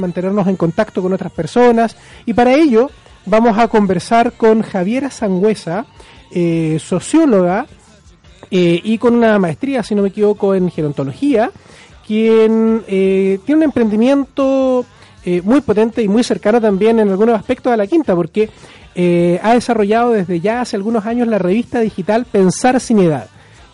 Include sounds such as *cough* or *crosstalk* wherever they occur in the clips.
mantenernos en contacto con otras personas. Y para ello vamos a conversar con Javiera Sangüesa, eh, socióloga eh, y con una maestría, si no me equivoco, en gerontología, quien eh, tiene un emprendimiento muy potente y muy cercano también en algunos aspectos a la quinta, porque ha desarrollado desde ya hace algunos años la revista digital Pensar sin Edad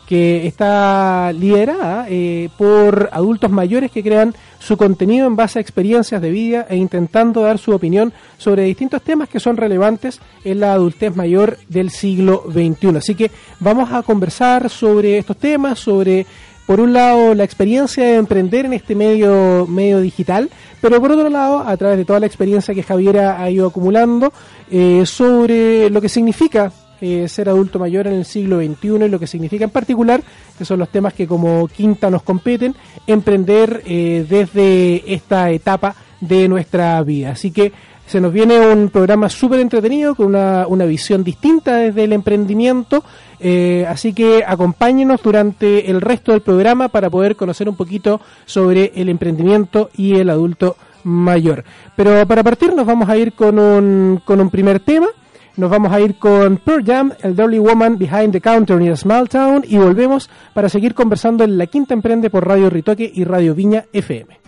que está liderada eh, por adultos mayores que crean su contenido en base a experiencias de vida e intentando dar su opinión sobre distintos temas que son relevantes en la adultez mayor del siglo XXI. Así que vamos a conversar sobre estos temas, sobre por un lado la experiencia de emprender en este medio medio digital, pero por otro lado a través de toda la experiencia que Javiera ha ido acumulando eh, sobre lo que significa eh, ser adulto mayor en el siglo XXI y lo que significa en particular, que son los temas que como quinta nos competen, emprender eh, desde esta etapa de nuestra vida. Así que se nos viene un programa súper entretenido con una, una, visión distinta desde el emprendimiento. Eh, así que acompáñenos durante el resto del programa para poder conocer un poquito sobre el emprendimiento y el adulto mayor. Pero para partir nos vamos a ir con un, con un primer tema. Nos vamos a ir con Pearl Jam, el Dirty Woman Behind the Counter a Small Town y volvemos para seguir conversando en La Quinta Emprende por Radio Ritoque y Radio Viña FM.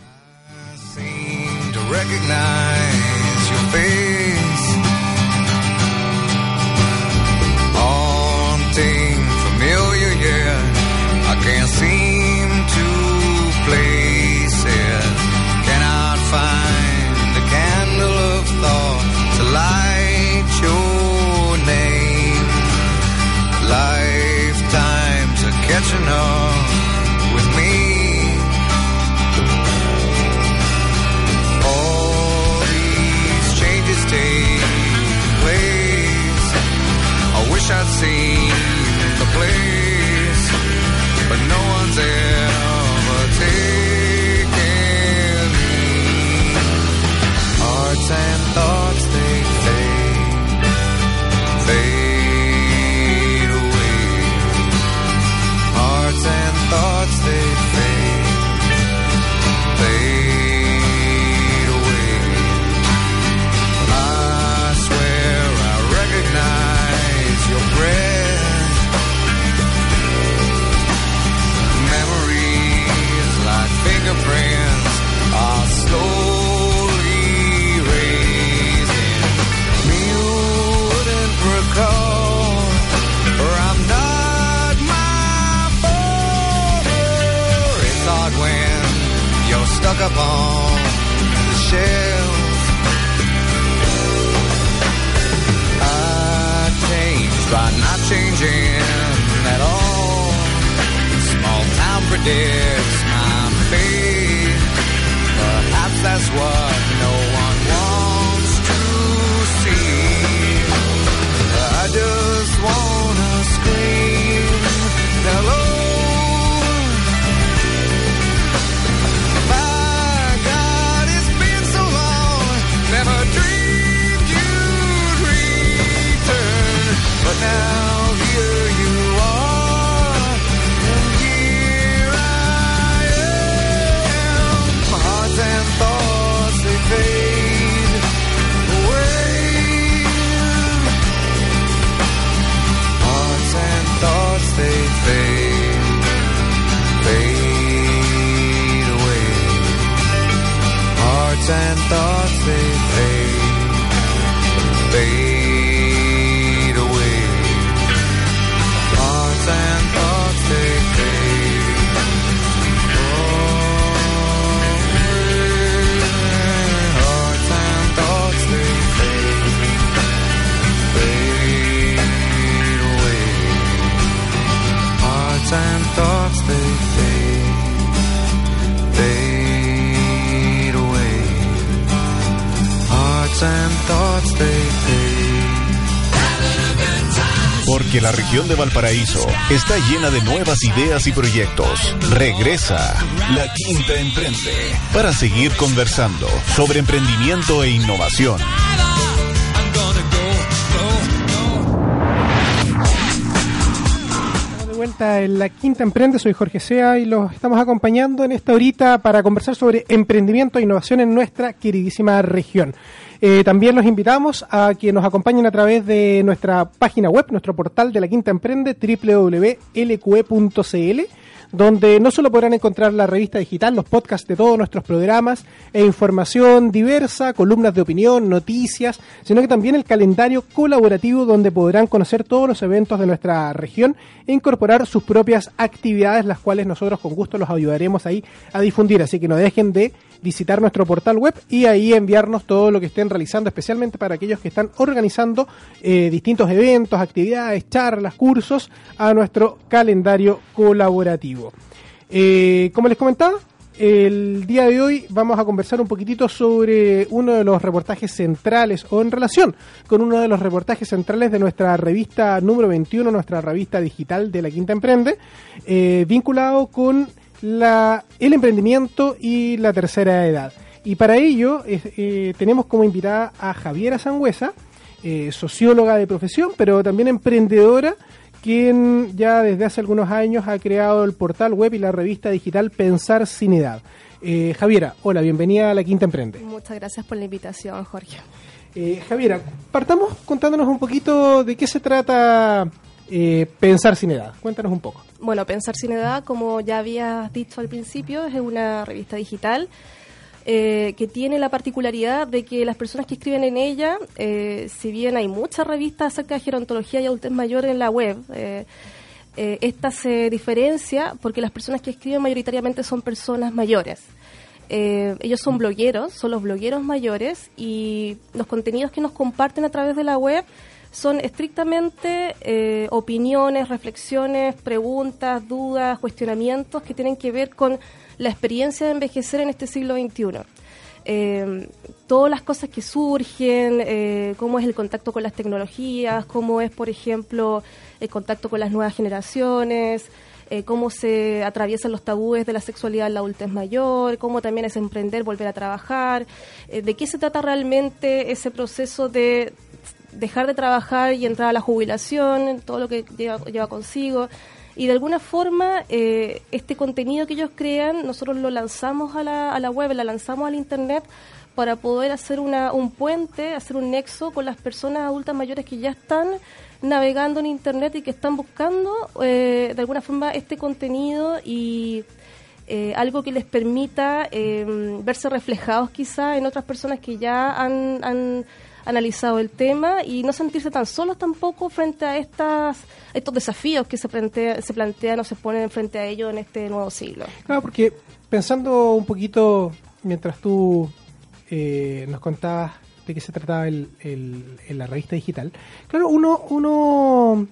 original stuck up on the shelf. I changed by not changing at all. Small town predicts my fate. Perhaps that's what la región de Valparaíso está llena de nuevas ideas y proyectos. Regresa La Quinta Emprende para seguir conversando sobre emprendimiento e innovación. vuelta en la Quinta Emprende, soy Jorge Sea y los estamos acompañando en esta horita para conversar sobre emprendimiento e innovación en nuestra queridísima región. Eh, también los invitamos a que nos acompañen a través de nuestra página web, nuestro portal de la Quinta Emprende, www.lqe.cl donde no solo podrán encontrar la revista digital, los podcasts de todos nuestros programas e información diversa, columnas de opinión, noticias, sino que también el calendario colaborativo donde podrán conocer todos los eventos de nuestra región e incorporar sus propias actividades, las cuales nosotros con gusto los ayudaremos ahí a difundir. Así que no dejen de visitar nuestro portal web y ahí enviarnos todo lo que estén realizando, especialmente para aquellos que están organizando eh, distintos eventos, actividades, charlas, cursos a nuestro calendario colaborativo. Eh, como les comentaba, el día de hoy vamos a conversar un poquitito sobre uno de los reportajes centrales o en relación con uno de los reportajes centrales de nuestra revista número 21, nuestra revista digital de la Quinta Emprende, eh, vinculado con la, el emprendimiento y la tercera edad. Y para ello eh, tenemos como invitada a Javiera Sangüesa, eh, socióloga de profesión, pero también emprendedora, quien ya desde hace algunos años ha creado el portal web y la revista digital Pensar sin Edad. Eh, Javiera, hola, bienvenida a la Quinta Emprende. Muchas gracias por la invitación, Jorge. Javiera, partamos contándonos un poquito de qué se trata eh, Pensar sin Edad. Cuéntanos un poco. Bueno, Pensar sin edad, como ya habías dicho al principio, es una revista digital eh, que tiene la particularidad de que las personas que escriben en ella, eh, si bien hay muchas revistas acerca de gerontología y adultez mayor en la web, eh, eh, esta se diferencia porque las personas que escriben mayoritariamente son personas mayores. Eh, ellos son blogueros, son los blogueros mayores y los contenidos que nos comparten a través de la web son estrictamente eh, opiniones, reflexiones, preguntas, dudas, cuestionamientos que tienen que ver con la experiencia de envejecer en este siglo XXI. Eh, todas las cosas que surgen, eh, cómo es el contacto con las tecnologías, cómo es, por ejemplo, el contacto con las nuevas generaciones, eh, cómo se atraviesan los tabúes de la sexualidad en la adultez mayor, cómo también es emprender, volver a trabajar, de qué se trata realmente ese proceso de dejar de trabajar y entrar a la jubilación, todo lo que lleva, lleva consigo. Y de alguna forma, eh, este contenido que ellos crean, nosotros lo lanzamos a la, a la web, la lanzamos al Internet para poder hacer una, un puente, hacer un nexo con las personas adultas mayores que ya están navegando en Internet y que están buscando eh, de alguna forma este contenido y eh, algo que les permita eh, verse reflejados quizá en otras personas que ya han, han analizado el tema y no sentirse tan solos tampoco frente a estas estos desafíos que se, plantea, se plantean o se ponen frente a ellos en este nuevo siglo. Claro, porque pensando un poquito mientras tú eh, nos contabas de qué se trataba el, la revista digital, claro, uno, uno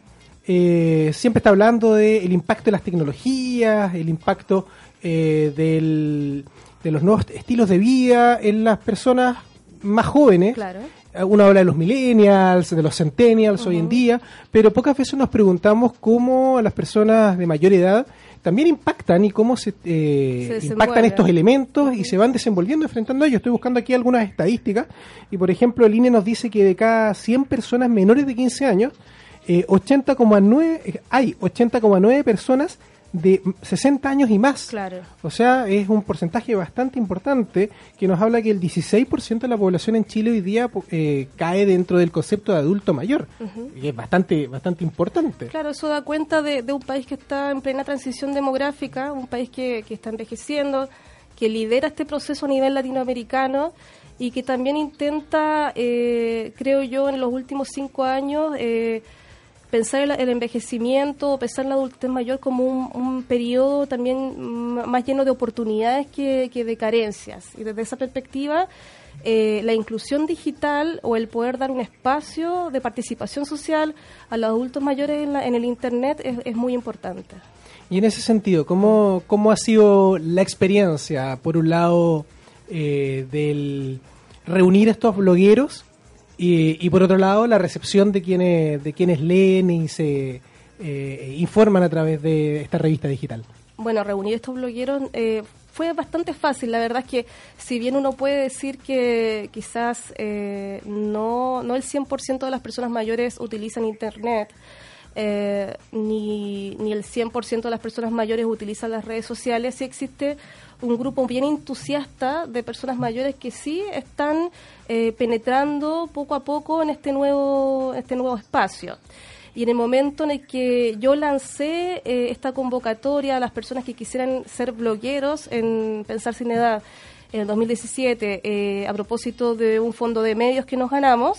eh, siempre está hablando del impacto de las tecnologías, el impacto eh, del- de los nuevos estilos de vida en las personas más jóvenes. Claro. Uno habla de los millennials, de los centennials hoy en día, pero pocas veces nos preguntamos cómo las personas de mayor edad también impactan y cómo se, eh, Se impactan estos elementos y se van desenvolviendo enfrentando a ellos. Estoy buscando aquí algunas estadísticas y, por ejemplo, el INE nos dice que de cada 100 personas menores de 15 años, eh, 80,9 eh, hay 80,9 personas de 60 años y más. Claro. O sea, es un porcentaje bastante importante que nos habla que el 16% de la población en Chile hoy día eh, cae dentro del concepto de adulto mayor. Y es bastante, bastante importante. Claro, eso da cuenta de, de un país que está en plena transición demográfica, un país que, que está envejeciendo, que lidera este proceso a nivel latinoamericano y que también intenta, eh, creo yo, en los últimos cinco años, eh, pensar el, envejecimiento, pensar la adultez mayor como un, periodo también más lleno de oportunidades que, que de carencias. Y desde esa perspectiva, eh, la inclusión digital o el poder dar un espacio de participación social a los adultos mayores en, la- en el Internet es, es muy importante. Y en ese sentido, ¿cómo, cómo ha sido la experiencia, por un lado, eh, del reunir estos blogueros y, y por otro lado, la recepción de quienes, de quienes leen y se eh, informan a través de esta revista digital? Bueno, reunir estos blogueros eh, fue bastante fácil. La verdad es que si bien uno puede decir que quizás eh, no, no el 100% de las personas mayores utilizan Internet, eh, ni, ni el 100% de las personas mayores utilizan las redes sociales, sí existe un grupo bien entusiasta de personas mayores que sí están eh, penetrando poco a poco en este nuevo, este nuevo espacio. Y en el momento en el que yo lancé eh, esta convocatoria a las personas que quisieran ser blogueros en Pensar Sin Edad en el 2017, eh, a propósito de un fondo de medios que nos ganamos,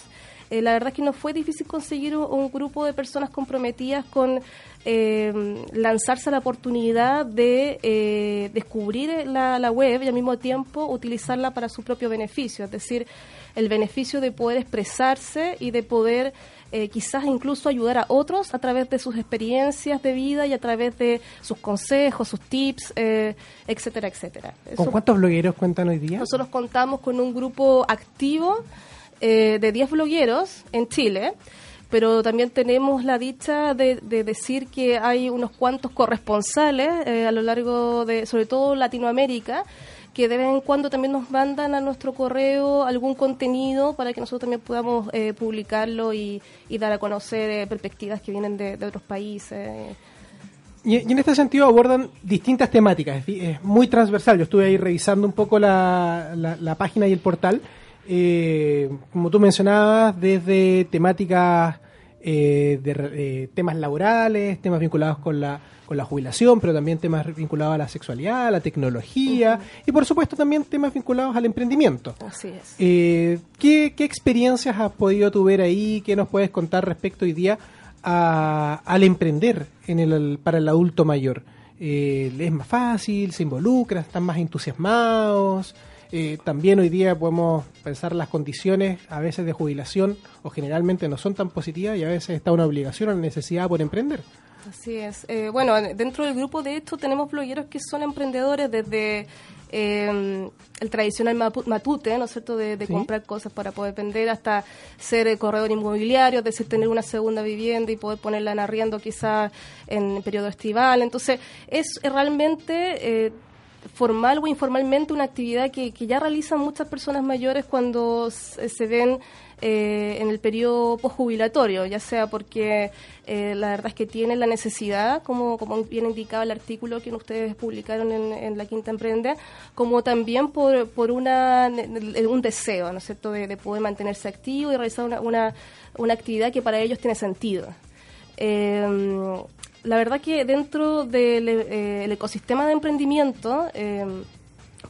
eh, la verdad es que nos fue difícil conseguir un, un grupo de personas comprometidas con eh, lanzarse a la oportunidad de eh, descubrir la, la web y al mismo tiempo utilizarla para su propio beneficio, es decir, el beneficio de poder expresarse y de poder eh, quizás incluso ayudar a otros a través de sus experiencias de vida y a través de sus consejos, sus tips, eh, etcétera, etcétera. ¿Con Eso- cuántos blogueros cuentan hoy día? nosotros contamos con un grupo activo eh, de 10 blogueros en Chile, pero también tenemos la dicha de, de decir que hay unos cuantos corresponsales eh, a lo largo de, sobre todo Latinoamérica, que de vez en cuando también nos mandan a nuestro correo algún contenido para que nosotros también podamos eh, publicarlo y, y dar a conocer eh, perspectivas que vienen de, otros países. Y, y en este sentido abordan distintas temáticas, es, muy transversal. Yo estuve ahí revisando un poco la- la página y el portal. Eh, como tú mencionabas, desde temáticas eh, de eh, temas laborales, temas vinculados con la, con la jubilación, pero también temas vinculados a la sexualidad, a la tecnología y por supuesto también temas vinculados al emprendimiento. Así es. Eh, ¿qué, qué experiencias has podido tú ver ahí? ¿Qué nos puedes contar respecto hoy día a- al emprender en el, para el adulto mayor? Eh, ¿Es más fácil? ¿Se involucra? ¿Están más entusiasmados? Eh, también hoy día podemos pensar las condiciones a veces de jubilación o generalmente no son tan positivas y a veces está una obligación o una necesidad por emprender. Así es. Eh, bueno, dentro del grupo de hecho tenemos blogueros que son emprendedores desde eh, el tradicional matute, ¿no es cierto?, de, de Sí. comprar cosas para poder vender hasta ser eh, corredor inmobiliario, es decir, tener una segunda vivienda y poder ponerla en arriendo quizá en periodo estival. Entonces, es realmente... eh, formal o informalmente una actividad que, que ya realizan muchas personas mayores cuando se, se ven eh, en el periodo postjubilatorio, ya sea porque eh, la verdad es que tienen la necesidad, como, como bien indicaba el artículo que ustedes publicaron en, La Quinta Emprende, como también por, por una, un deseo, ¿no es cierto?, de, de poder mantenerse activo y realizar una, una, una actividad que para ellos tiene sentido. Eh, la verdad que dentro del eh, el ecosistema de emprendimiento eh,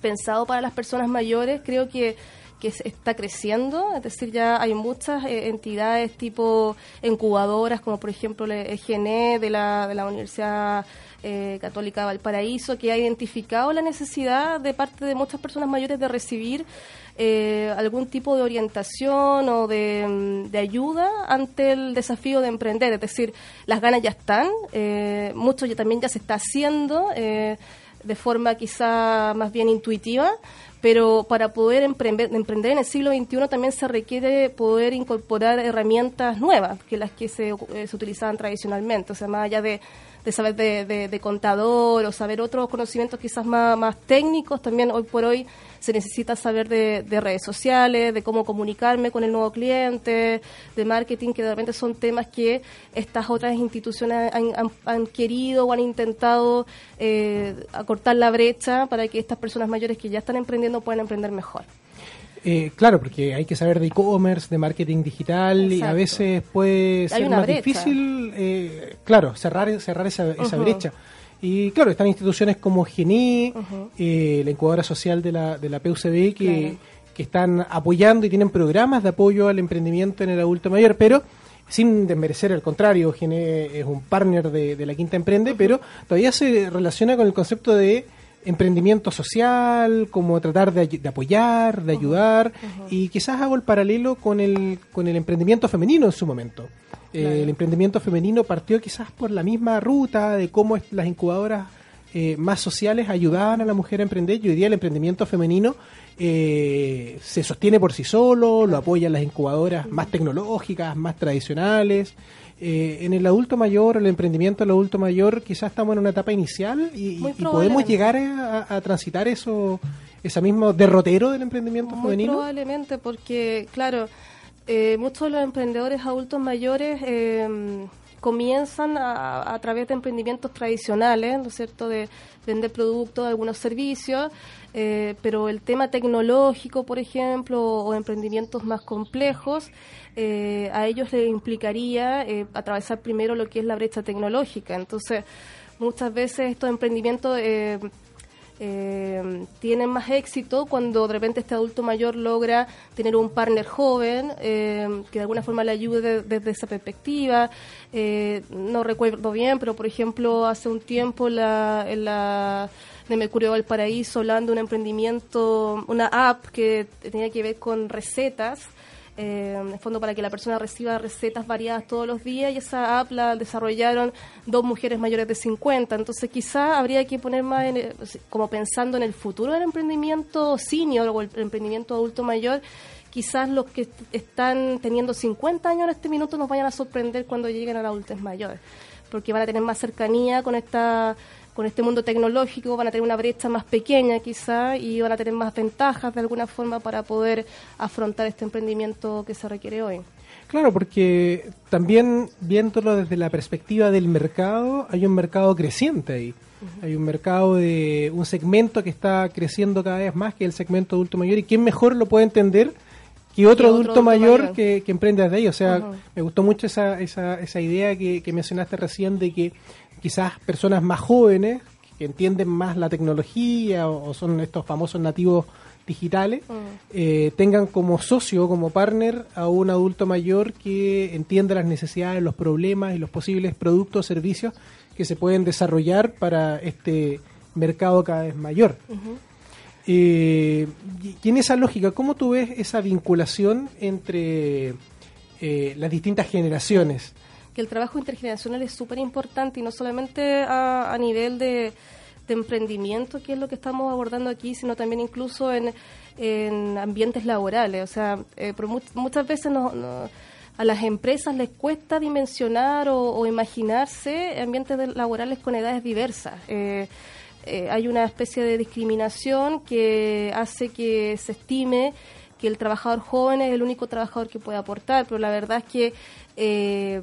pensado para las personas mayores, creo que, que está creciendo, es decir, ya hay muchas eh, entidades tipo incubadoras, como por ejemplo el EGNE de la, de la Universidad eh, Católica Valparaíso, que ha identificado la necesidad de parte de muchas personas mayores de recibir eh, algún tipo de orientación o de, mm, ayuda ante el desafío de emprender. Es decir, las ganas ya están, eh, mucho ya también ya se está haciendo eh, de forma quizá más bien intuitiva, pero para poder emprender, emprender en el siglo XXI también se requiere poder incorporar herramientas nuevas que las que se, eh, utilizaban tradicionalmente. O sea, más allá de, de saber de, de- de contador o saber otros conocimientos quizás más, más técnicos, también hoy por hoy se necesita saber de, de redes sociales, de cómo comunicarme con el nuevo cliente, de marketing, que de repente son temas que estas otras instituciones han, han- han querido o han intentado eh, acortar la brecha para que estas personas mayores que ya están emprendiendo puedan emprender mejor. Eh, claro, porque hay que saber de e-commerce, de marketing digital y a veces puede ser más brecha. difícil, eh, claro, cerrar, cerrar esa, brecha. Y claro, están instituciones como GENI, eh, la incubadora social de la, de la PUCB, que, Claro. que están apoyando y tienen programas de apoyo al emprendimiento en el adulto mayor, pero sin desmerecer, al contrario, GENI es un partner de, de la Quinta Emprende, pero todavía se relaciona con el concepto de emprendimiento social, como tratar de, de apoyar, de ayudar, y quizás hago el paralelo con el, con el emprendimiento femenino en su momento. Claro. el emprendimiento femenino partió quizás por la misma ruta de cómo las incubadoras eh, más sociales ayudaban a la mujer a emprender y hoy día el emprendimiento femenino eh, se sostiene por sí solo, lo apoyan las incubadoras más tecnológicas, más tradicionales. Eh, en el adulto mayor, el emprendimiento del adulto mayor, quizás estamos en una etapa inicial y, podemos llegar a, a transitar eso, ese mismo derrotero del emprendimiento Muy femenino. probablemente, porque, claro, eh, muchos de los emprendedores adultos mayores eh, comienzan a, a través de emprendimientos tradicionales, ¿no es cierto?, de vender productos, algunos servicios, eh, pero el tema tecnológico, por ejemplo, o emprendimientos más complejos, eh, a ellos les implicaría eh, atravesar primero lo que es la brecha tecnológica. Entonces, muchas veces estos emprendimientos eh, tienen más éxito cuando de repente este adulto mayor logra tener un partner joven eh, que de alguna forma le ayude de- desde esa perspectiva. Eh, no recuerdo bien, pero por ejemplo hace un tiempo la, en la de Mercurio Valparaíso hablando de un emprendimiento, una app que tenía que ver con recetas eh, el fondo para que la persona reciba recetas variadas todos los días y esa app la desarrollaron dos mujeres mayores de 50. Entonces quizá habría que poner más en el- como pensando en el futuro del emprendimiento senior o el emprendimiento adulto mayor. Quizás los que est- están teniendo 50 años en este minuto nos vayan a sorprender cuando lleguen a la adultez mayor, porque van a tener más cercanía con esta con este mundo tecnológico, van a tener una brecha más pequeña quizá y van a tener más ventajas de alguna forma para poder afrontar este emprendimiento que se requiere hoy. Claro, porque también viéndolo desde la perspectiva del mercado, hay un mercado creciente ahí. Hay un mercado de un segmento que está creciendo cada vez más, que es el segmento adulto mayor. ¿Y quién mejor lo puede entender que otro Que adulto mayor, mayor. Que, que emprende desde ahí? O sea, me gustó mucho esa, esa, esa idea que, que mencionaste recién de que quizás personas más jóvenes, que entienden más la tecnología o, o son estos famosos nativos digitales, eh, tengan como socio, como partner a un adulto mayor que entienda las necesidades, los problemas y los posibles productos o servicios que se pueden desarrollar para este mercado cada vez mayor. Eh, y- y en esa lógica, ¿cómo tú ves esa vinculación entre eh, las distintas generaciones? Que el trabajo intergeneracional es súper importante y no solamente a, nivel de, emprendimiento, que es lo que estamos abordando aquí, sino también incluso en, en ambientes laborales. O sea, eh, mu- muchas veces no- a las empresas les cuesta dimensionar o, imaginarse ambientes laborales con edades diversas. Eh, eh, hay una especie de discriminación que hace que se estime que el trabajador joven es el único trabajador que puede aportar, pero la verdad es que eh,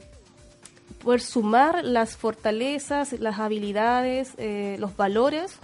poder sumar las fortalezas, las habilidades, eh, los valores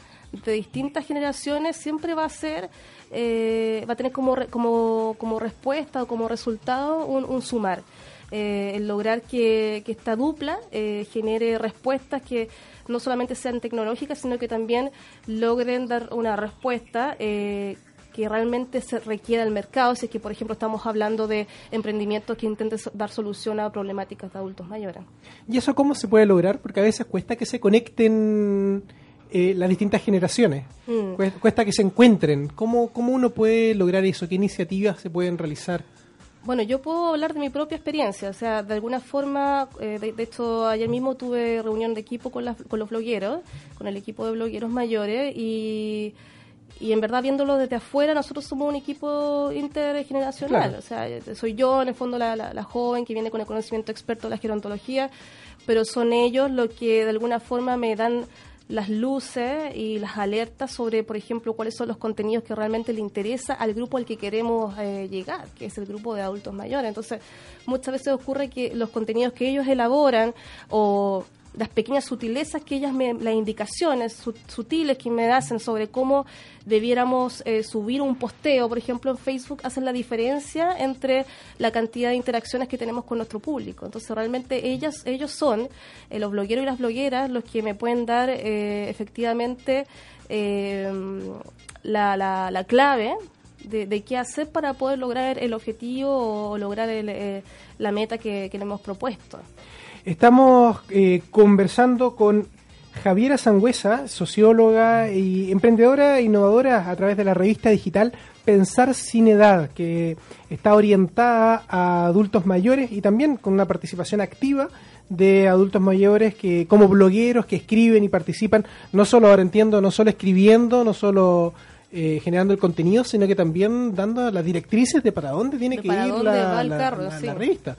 de distintas generaciones siempre va a ser, eh, va a tener como, como, como respuesta o como resultado un, un sumar. Eh, el lograr que, que esta dupla eh, genere respuestas que no solamente sean tecnológicas, sino que también logren dar una respuesta eh, que realmente se requiera el mercado, si es que, por ejemplo, estamos hablando de emprendimientos que intenten dar solución a problemáticas de adultos mayores. ¿Y eso cómo se puede lograr? Porque a veces cuesta que se conecten eh, las distintas generaciones, Mm. Cues- cuesta que se encuentren. ¿Cómo, ¿Cómo uno puede lograr eso? ¿Qué iniciativas se pueden realizar? Bueno, yo puedo hablar de mi propia experiencia, o sea, de alguna forma, eh, de, de hecho, ayer mismo tuve reunión de equipo con, las- con los blogueros, con el equipo de blogueros mayores, y, y en verdad viéndolo desde afuera, nosotros somos un equipo intergeneracional, Claro. o sea, eh, soy yo, en el fondo, la, la- la joven que viene con el conocimiento experto de la gerontología, pero son ellos los que de alguna forma me dan las luces y las alertas sobre, por ejemplo, cuáles son los contenidos que realmente le interesa al grupo al que queremos eh, llegar, que es el grupo de adultos mayores. Entonces, muchas veces ocurre que los contenidos que ellos elaboran o las pequeñas sutilezas que ellas me, las indicaciones su- sutiles que me hacen sobre cómo debiéramos eh, subir un posteo, por ejemplo, en Facebook, hacen la diferencia entre la cantidad de interacciones que tenemos con nuestro público. Entonces, realmente ellas, ellos son, eh, los blogueros y las blogueras, los que me pueden dar eh, efectivamente eh, la, la, la clave de, de qué hacer para poder lograr el objetivo o lograr el, eh, la meta que, que le hemos propuesto. Estamos eh, conversando con Javiera Sangüesa, socióloga y emprendedora e innovadora a través de la revista digital Pensar sin Edad, que está orientada a adultos mayores y también con una participación activa de adultos mayores que como blogueros que escriben y participan, no solo ahora entiendo, no solo escribiendo, no solo eh, generando el contenido, sino que también dando las directrices de para dónde tiene De que para ir dónde la, va el la- carro, la- sí. la revista.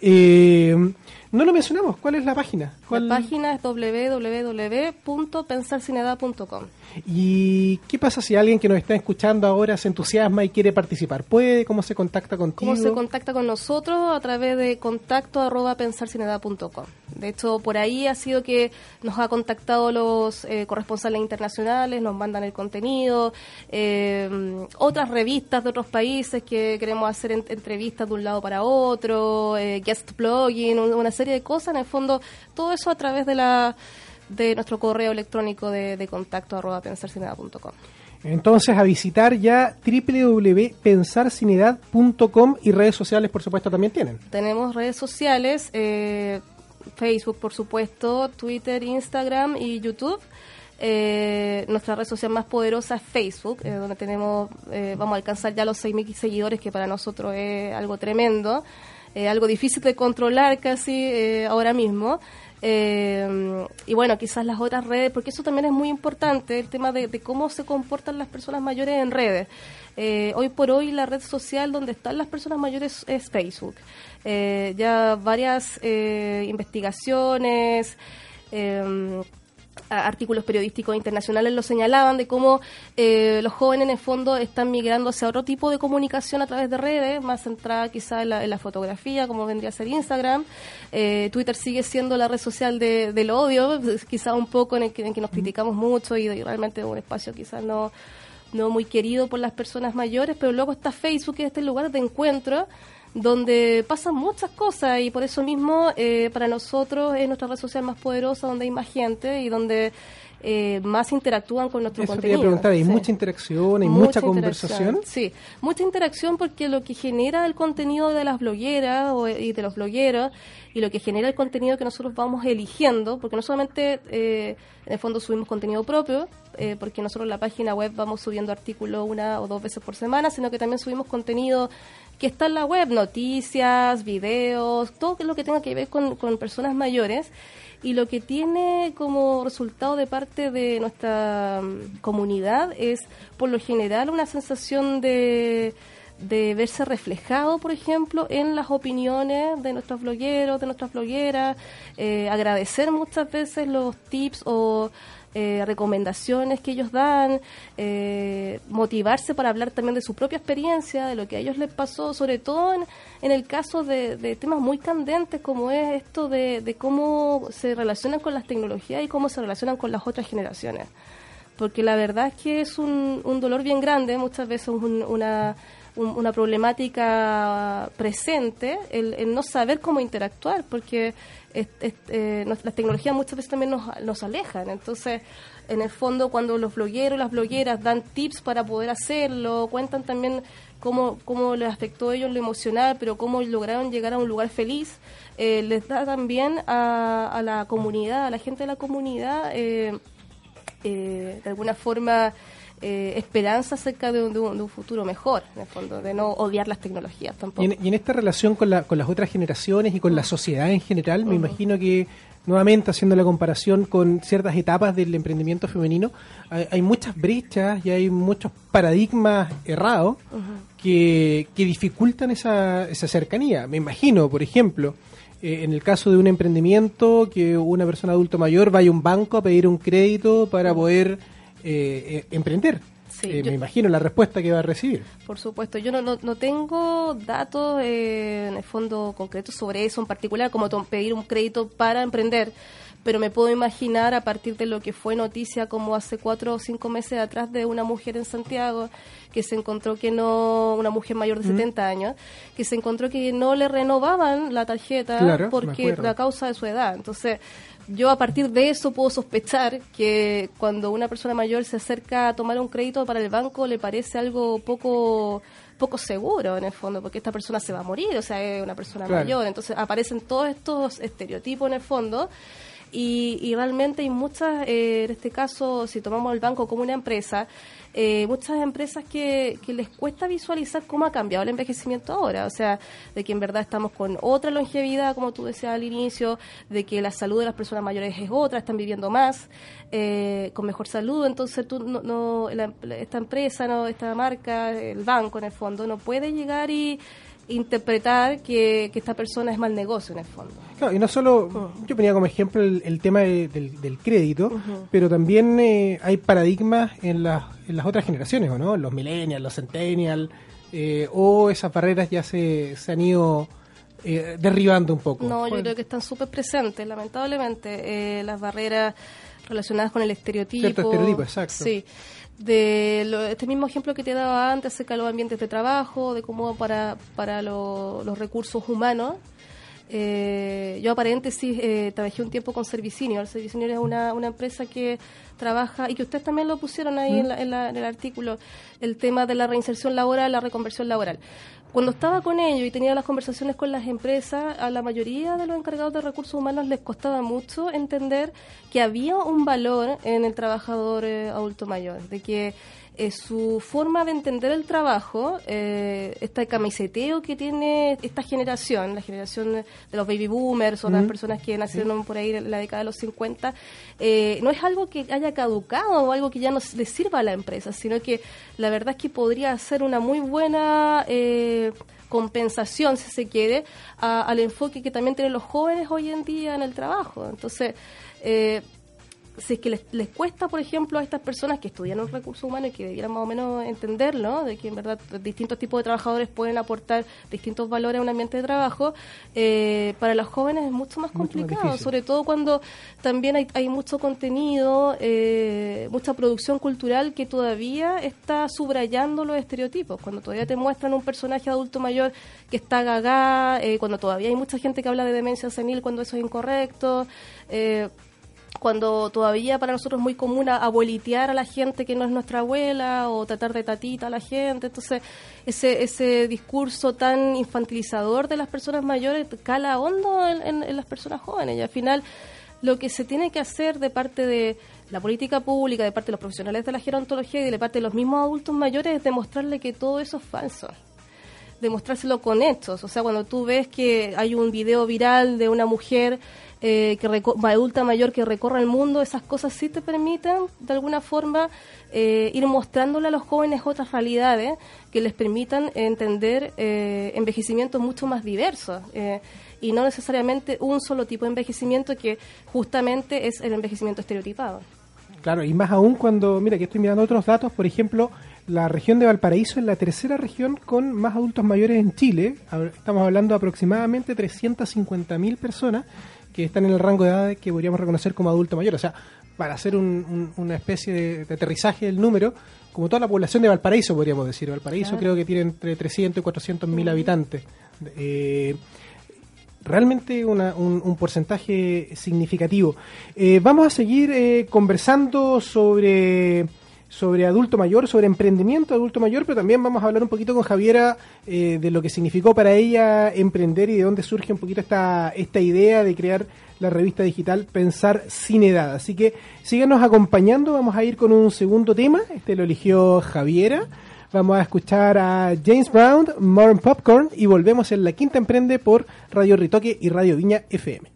Eh, no lo mencionamos, ¿cuál es la página? ¿Cuál- La página es www.pensarsinedad.com. ¿Y qué pasa si alguien que nos está escuchando ahora se entusiasma y quiere participar? ¿Puede? ¿Cómo se contacta contigo? ¿Cómo se contacta con nosotros? A través de contacto arroba pensarsinedad.com. De hecho, por ahí ha sido que nos ha contactado los eh, corresponsales internacionales, nos mandan el contenido, eh, otras revistas de otros países que queremos hacer en- entrevistas de un lado para otro, eh, guest blogging, un- una serie de cosas. En el fondo, todo eso a través de la de nuestro correo electrónico de, de contacto arroba pensarsinada.com. Entonces a visitar ya www.pensarsinedad.com y redes sociales por supuesto también tienen. Tenemos redes sociales, eh, Facebook por supuesto, Twitter, Instagram y YouTube. Eh, nuestra red social más poderosa es Facebook, eh, donde tenemos, eh, vamos a alcanzar ya los 6.000 seguidores, que para nosotros es algo tremendo, eh, algo difícil de controlar casi ahora mismo. Y bueno, quizás las otras redes, porque eso también es muy importante, el tema de, cómo se comportan las personas mayores en redes. Hoy por hoy la red social donde están las personas mayores es Facebook. Eh, ya varias eh, investigaciones, eh, a- artículos periodísticos internacionales lo señalaban de cómo eh, los jóvenes en el fondo están migrando hacia otro tipo de comunicación a través de redes, más centrada quizá en la, en la fotografía, como vendría a ser Instagram. Eh, Twitter sigue siendo la red social de- del odio, *laughs* quizá un poco en el que, en que nos criticamos mucho y, y realmente un espacio quizás no no muy querido por las personas mayores, pero luego está Facebook, que es este lugar de encuentro donde pasan muchas cosas y por eso mismo eh, para nosotros es nuestra red social más poderosa, donde hay más gente y donde eh, más interactúan con nuestro Eso te contenido. preguntar, hay Sí. mucha interacción, hay mucha, conversación. Sí, mucha interacción porque lo que genera el contenido de las blogueras o- y de los blogueros y lo que genera el contenido que nosotros vamos eligiendo, porque no solamente eh, en el fondo subimos contenido propio, eh, porque nosotros en la página web vamos subiendo artículos una o dos veces por semana, sino que también subimos contenido que está en la web, noticias, videos, todo lo que tenga que ver con, con personas mayores y lo que tiene como resultado de parte de nuestra mm, comunidad es por lo general una sensación de, de verse reflejado, por ejemplo, en las opiniones de nuestros blogueros, de nuestras blogueras, eh, agradecer muchas veces los tips o eh, recomendaciones que ellos dan, eh, motivarse para hablar también de su propia experiencia, de lo que a ellos les pasó, sobre todo en, en el caso de, temas muy candentes como es esto de, de cómo se relacionan con las tecnologías y cómo se relacionan con las otras generaciones. Porque la verdad es que es un, un dolor bien grande, muchas veces un- una, un- una problemática presente, el, el no saber cómo interactuar, porque es- eh, nos- las tecnologías muchas veces también nos, nos alejan. Entonces, en el fondo, cuando los blogueros, las blogueras dan tips para poder hacerlo, cuentan también cómo, cómo les afectó a ellos lo emocional, pero cómo lograron llegar a un lugar feliz, eh, les da también a, a la comunidad, a la gente de la comunidad, eh, eh, de alguna forma eh, esperanza acerca de un, de un- de un futuro mejor, en el fondo, de no odiar las tecnologías tampoco. Y en, y en esta relación con, la- con las otras generaciones y con la sociedad en general, me imagino que, nuevamente haciendo la comparación con ciertas etapas del emprendimiento femenino, hay, hay muchas brechas y hay muchos paradigmas errados que, que dificultan esa, esa cercanía. Me imagino, por ejemplo, eh, en el caso de un emprendimiento, que una persona adulto mayor vaya a un banco a pedir un crédito para poder eh, eh, emprender. Sí, Eh, yo- Me imagino la respuesta que va a recibir. Por supuesto, yo no, no, no tengo datos eh, en el fondo concretos sobre eso en particular, como pedir un crédito para emprender, pero me puedo imaginar a partir de lo que fue noticia como hace cuatro o cinco meses atrás de una mujer en Santiago que se encontró que no, una mujer mayor de 70 años, que se encontró que no le renovaban la tarjeta Claro, porque acuerdo. por a causa de su edad. Entonces, yo a partir de eso puedo sospechar que cuando una persona mayor se acerca a tomar un crédito para el banco le parece algo poco poco seguro en el fondo, porque esta persona se va a morir, o sea, es una persona Claro. mayor. Entonces aparecen todos estos estereotipos en el fondo y, y realmente hay muchas, eh, en este caso, si tomamos el banco como una empresa, eh, muchas empresas que, que les cuesta visualizar cómo ha cambiado el envejecimiento ahora, o sea, de que en verdad estamos con otra longevidad, como tú decías al inicio, de que la salud de las personas mayores es otra, están viviendo más, eh, con mejor salud, entonces tú no, no- la- esta empresa, no esta marca, el banco en el fondo, no puede llegar y interpretar que, que esta persona es mal negocio en el fondo. Claro, y no solo, yo ponía como ejemplo el, el tema de- del, del crédito, pero también eh, hay paradigmas en las, en las otras generaciones, ¿o no? Los millennials, los centennials, eh, o esas barreras ya se, se han ido eh, derribando un poco. No, yo ¿Cuál- creo que están súper presentes, lamentablemente. Eh, las barreras relacionadas con el estereotipo. Cierto estereotipo, exacto. Sí. De lo- este mismo ejemplo que te daba antes acerca de los ambientes de trabajo, de cómo para, para lo- los recursos humanos. Eh, yo, a paréntesis, eh, trabajé un tiempo con Servicinio. Servicinio es una, una empresa que trabaja, y que ustedes también lo pusieron ahí en, la- en la- en el artículo, el tema de la reinserción laboral, la reconversión laboral. Cuando estaba con ellos y tenía las conversaciones con las empresas, a la mayoría de los encargados de recursos humanos les costaba mucho entender que había un valor en el trabajador eh, adulto mayor, de que eh, su forma de entender el trabajo, eh, este camiseteo que tiene esta generación, la generación de los baby boomers o las personas que nacieron por ahí en la década de los 50, eh, no es algo que haya caducado o algo que ya no les sirva a la empresa, sino que la verdad es que podría ser una muy buena eh, compensación, si se quiere, a- al enfoque que también tienen los jóvenes hoy en día en el trabajo. Entonces, eh, si es que les, les cuesta, por ejemplo, a estas personas que estudian los recursos humanos y que debieran más o menos entenderlo, de que en verdad distintos tipos de trabajadores pueden aportar distintos valores a un ambiente de trabajo, eh, para los jóvenes es mucho más Mucho más complicado, sobre todo cuando también hay, hay mucho contenido, eh, mucha producción cultural que todavía está subrayando los estereotipos, cuando todavía te muestran un personaje adulto mayor que está gaga, eh, cuando todavía hay mucha gente que habla de demencia senil cuando eso es incorrecto. eh, cuando todavía para nosotros es muy común abuelitear a la gente que no es nuestra abuela o tratar de tatita a la gente. Entonces, ese, ese discurso tan infantilizador de las personas mayores cala hondo en, en- en las personas jóvenes y al final lo que se tiene que hacer de parte de la política pública, de parte de los profesionales de la gerontología y de parte de los mismos adultos mayores es demostrarle que todo eso es falso demostrárselo con hechos. O sea, cuando tú ves que hay un video viral de una mujer eh, que adulta mayor que recorre el mundo, esas cosas sí te permiten, de alguna forma, eh, ir mostrándole a los jóvenes otras realidades que les permitan entender eh, envejecimientos mucho más diversos. eh, y no necesariamente un solo tipo de envejecimiento que justamente es el envejecimiento estereotipado. Claro, y más aún cuando, mira, que estoy mirando otros datos, por ejemplo, la región de Valparaíso es la tercera región con más adultos mayores en Chile. Estamos hablando de aproximadamente 350.000 personas que están en el rango de edad que podríamos reconocer como adulto mayor. O sea, para hacer un- un- una especie de, de aterrizaje del número, como toda la población de Valparaíso, podríamos decir. Valparaíso Claro. creo que tiene entre 300 y 400 mil habitantes. Eh, realmente una- un, un porcentaje significativo. Eh, vamos a seguir eh, conversando sobre, sobre adulto mayor, sobre emprendimiento adulto mayor, pero también vamos a hablar un poquito con Javiera eh, de lo que significó para ella emprender y de dónde surge un poquito esta, esta idea de crear la revista digital Pensar sin edad. Así que síganos acompañando, vamos a ir con un segundo tema, este lo eligió Javiera. Vamos a escuchar a James Brown, More Popcorn y volvemos en La Quinta Emprende por Radio Ritoque y Radio Viña FM.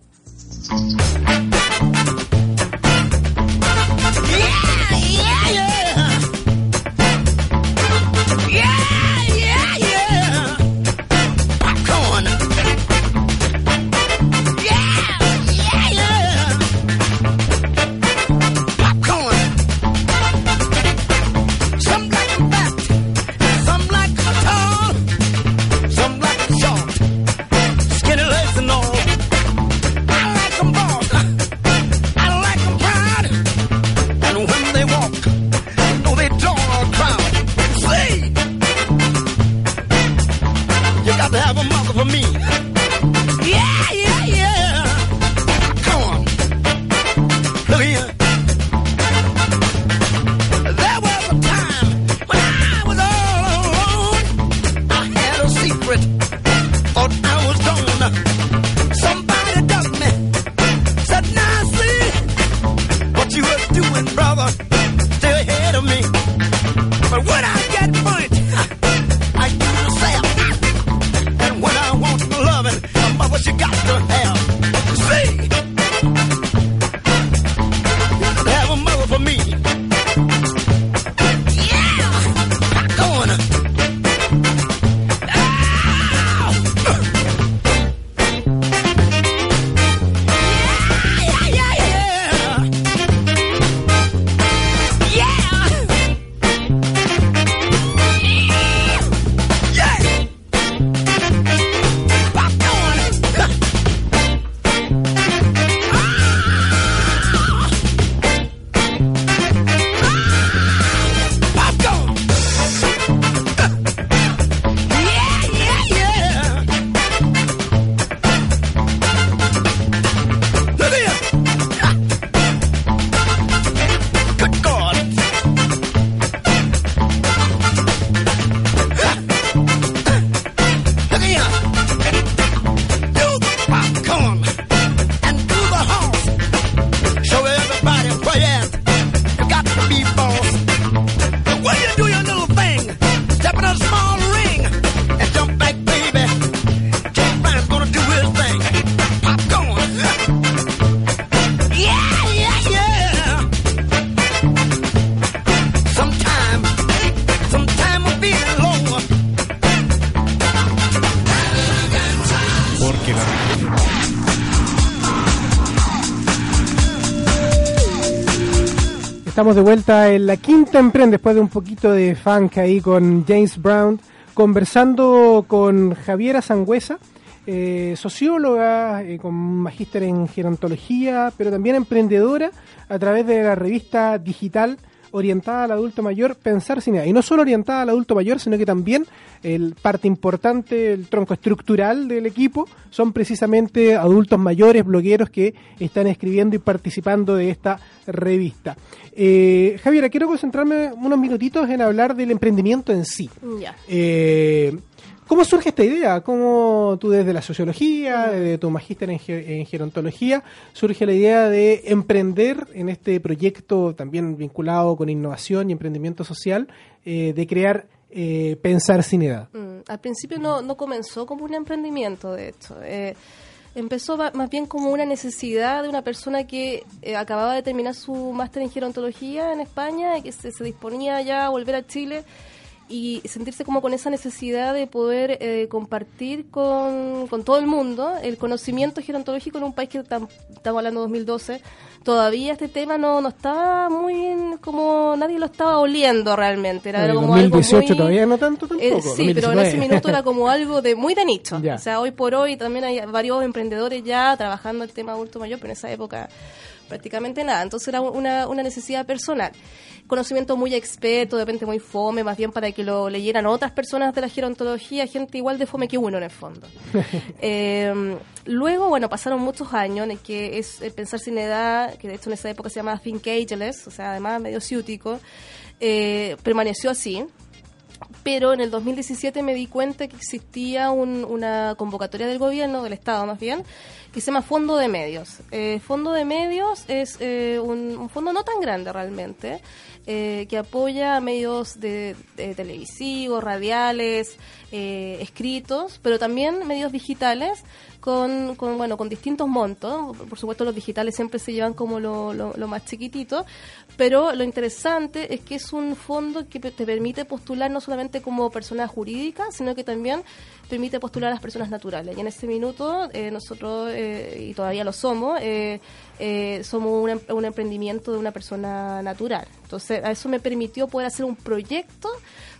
Estamos de vuelta en la quinta emprende después de un poquito de funk ahí con James Brown, conversando con Javiera Sangüesa, eh, socióloga eh, con magíster en gerontología, pero también emprendedora a través de la revista digital orientada al adulto mayor, Pensar Sin Edad. Y no solo orientada al adulto mayor, sino que también el parte importante, el tronco estructural del equipo, son precisamente adultos mayores, blogueros que están escribiendo y participando de esta revista. Eh, Javiera, quiero concentrarme unos minutitos en hablar del emprendimiento en sí. Ya. Eh, ¿Cómo surge esta idea? ¿Cómo tú desde la sociología, de tu magíster en, ge- en gerontología, surge la idea de emprender en este proyecto también vinculado con innovación y emprendimiento social, eh, de crear eh, Pensar sin edad? Mm, al principio no, comenzó como un emprendimiento, de hecho. Eh, empezó más bien como una necesidad de una persona que eh, acababa de terminar su máster en gerontología en España y que se disponía ya a volver a Chile y sentirse como con esa necesidad de poder eh, compartir con, con todo el mundo el conocimiento gerontológico en un país que tam- estamos hablando de 2012 todavía este tema no, no estaba muy como nadie lo estaba oliendo realmente era como algo 2018 muy- todavía no tanto tampoco. eh, sí, pero en ese 2019. minuto era como algo de muy de nicho. *laughs* Ya. O sea, hoy por hoy también hay varios emprendedores ya trabajando el tema adulto mayor, pero en esa época prácticamente nada. Entonces era una, una necesidad personal. Conocimiento muy experto, de repente muy fome, más bien para que lo leyeran otras personas de la gerontología, gente igual de fome que uno en el fondo. *laughs* Eh, luego, bueno, pasaron muchos años en el que es el pensar sin edad, que de hecho en esa época se llamaba Think Ageless, o sea, además medio ciútico, eh, permaneció así. Pero en el 2017 me di cuenta que existía un- una convocatoria del gobierno, del Estado más bien, que se llama Fondo de Medios. Eh, Fondo de Medios es eh, un, fondo no tan grande realmente, eh, que apoya a medios de televisivos, radiales, eh, escritos, pero también medios digitales con, con, bueno, con distintos montos. Por supuesto, los digitales siempre se llevan como lo, lo- más chiquitito, pero lo interesante es que es un fondo que te permite postular no solamente como persona jurídica, sino que también permite postular a las personas naturales. Y en este minuto, eh, nosotros, eh, y todavía lo somos, eh, eh, somos un, em- un emprendimiento de una persona natural. Entonces, a eso me permitió poder hacer un proyecto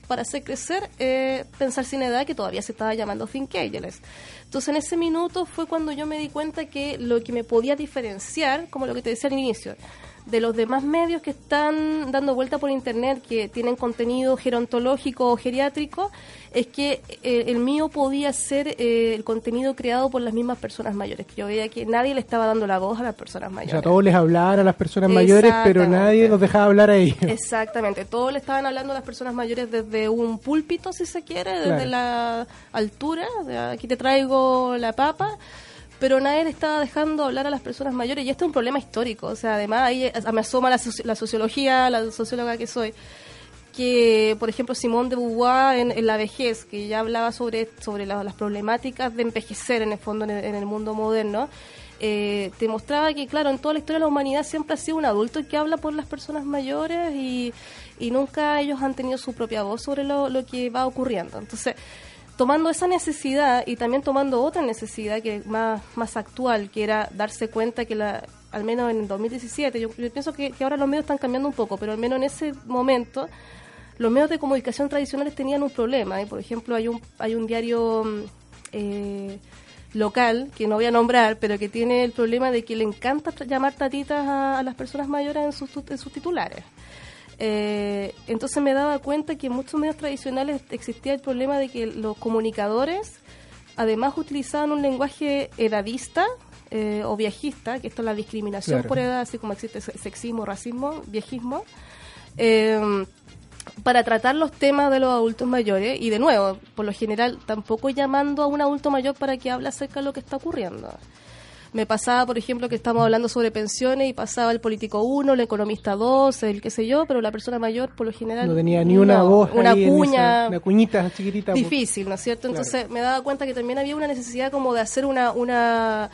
para hacer crecer eh, Pensar Sin Edad, que todavía se estaba llamando Think Ageless. Entonces, en ese minuto fue cuando yo me di cuenta que lo que me podía diferenciar, como lo que te decía al inicio, de los demás medios que están dando vuelta por internet, que tienen contenido gerontológico o geriátrico, es que eh, el mío podía ser eh, el contenido creado por las mismas personas mayores. Que yo veía que nadie le estaba dando la voz a las personas O mayores. sea, todos les hablaban a las personas mayores, pero nadie los dejaba hablar a ellos. *laughs* Exactamente, todos le estaban hablando a las personas mayores desde un púlpito, si se quiere, desde Claro. la altura, de aquí te traigo la papa, pero nadie le estaba dejando hablar a las personas mayores y este es un problema histórico, o sea, además ahí eh, me asoma la, soci- la sociología, la socióloga que soy, que, por ejemplo, Simón de Beauvoir en, en La vejez, que ya hablaba sobre, sobre la- las problemáticas de envejecer en el fondo en el, en el mundo moderno, eh, te mostraba que, claro, en toda la historia de la humanidad siempre ha sido un adulto que habla por las personas mayores y, y nunca ellos han tenido su propia voz sobre lo, lo que va ocurriendo. Entonces, tomando esa necesidad y también tomando otra necesidad que más, más actual, que era darse cuenta que la al menos en el 2017, yo, yo pienso que, ahora los medios están cambiando un poco, pero al menos en ese momento los medios de comunicación tradicionales tenían un problema. ¿eh? Por ejemplo, hay un, hay un diario mm, eh, local, que no voy a nombrar, pero que tiene el problema de que le encanta llamar tatitas a, a las personas mayores en sus, en sus titulares. Eh, entonces me daba cuenta que en muchos medios tradicionales existía el problema de que los comunicadores además utilizaban un lenguaje edadista eh, o viejista, que esto es la discriminación Claro. por edad, así como existe se- sexismo, racismo, viejismo, eh, para tratar los temas de los adultos mayores y de nuevo, por lo general, tampoco llamando a un adulto mayor para que hable acerca de lo que está ocurriendo. Me pasaba, por ejemplo, que estamos hablando sobre pensiones y pasaba el político 1, el economista 2, el qué sé yo, pero la persona mayor, por lo general, No tenía ni una no, voz, una cuña, esa- una cuñita chiquitita. pues. difícil, ¿no es cierto? Claro. Entonces me daba cuenta que también había una necesidad como de hacer una una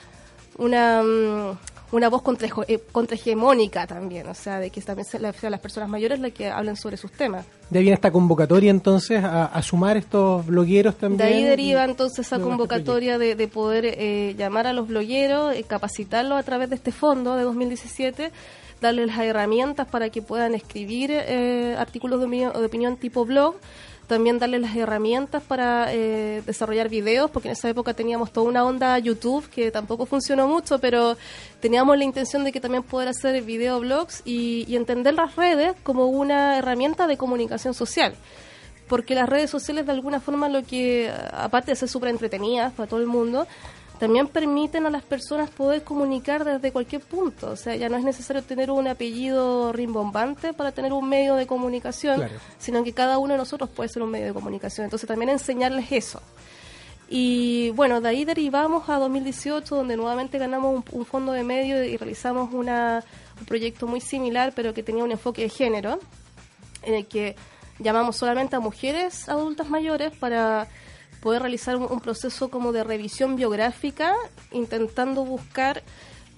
una, mm, una voz contra, eh, contrahegemónica también, o sea, de que también la- sean las personas mayores las que hablen sobre sus temas. De ahí viene esta convocatoria entonces a, a sumar estos blogueros De también. ahí deriva entonces esa convocatoria de, de poder eh, llamar a los blogueros, eh, capacitarlos a través de este fondo de 2017 darles las herramientas para que puedan escribir eh, artículos de opinión, de opinión tipo blog, también darles las herramientas para eh, desarrollar videos, porque en esa época teníamos toda una onda YouTube que tampoco funcionó mucho, pero teníamos la intención de que también poder hacer videoblogs y, y entender las redes como una herramienta de comunicación social. Porque las redes sociales de alguna forma lo que, aparte de ser súper entretenidas para todo el mundo, también permiten a las personas poder comunicar desde cualquier punto. O sea, ya no es necesario tener un apellido rimbombante para tener un medio de comunicación, Claro. sino que cada uno de nosotros puede ser un medio de comunicación. Entonces también enseñarles eso. Y bueno, de ahí derivamos a 2018, donde nuevamente ganamos un, un fondo de medio y realizamos una, un proyecto muy similar, pero que tenía un enfoque de género, en el que llamamos solamente a mujeres adultas mayores para poder realizar un, proceso como de revisión biográfica, intentando buscar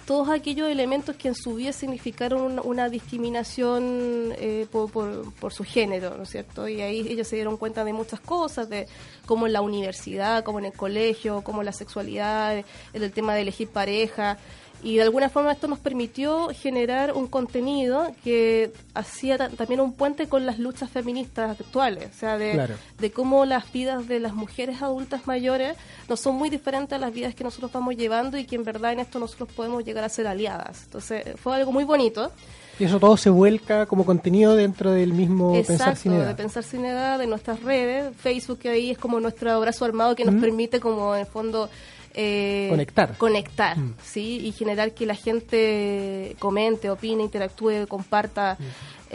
todos aquellos elementos que en su vida significaron una, discriminación eh, por, por- su género, ¿no es cierto? Y ahí ellos se dieron cuenta de muchas cosas, de cómo en la universidad, como en el colegio, como la sexualidad, el tema de elegir pareja. Y de alguna forma esto nos permitió generar un contenido que hacía ta- también un puente con las luchas feministas actuales, o sea, de, Claro. de cómo las vidas de las mujeres adultas mayores no son muy diferentes a las vidas que nosotros vamos llevando y que en verdad en esto nosotros podemos llegar a ser aliadas. Entonces fue algo muy bonito. Y eso todo se vuelca como contenido dentro del mismo Pensar Exacto, Sin Edad. de Pensar Sin Edad, de nuestras redes. Facebook que ahí es como nuestro abrazo armado que nos permite como en el fondo... eh, Conectar. Conectar, Mm. ¿sí? Y generar que la gente comente, opine, interactúe, comparta.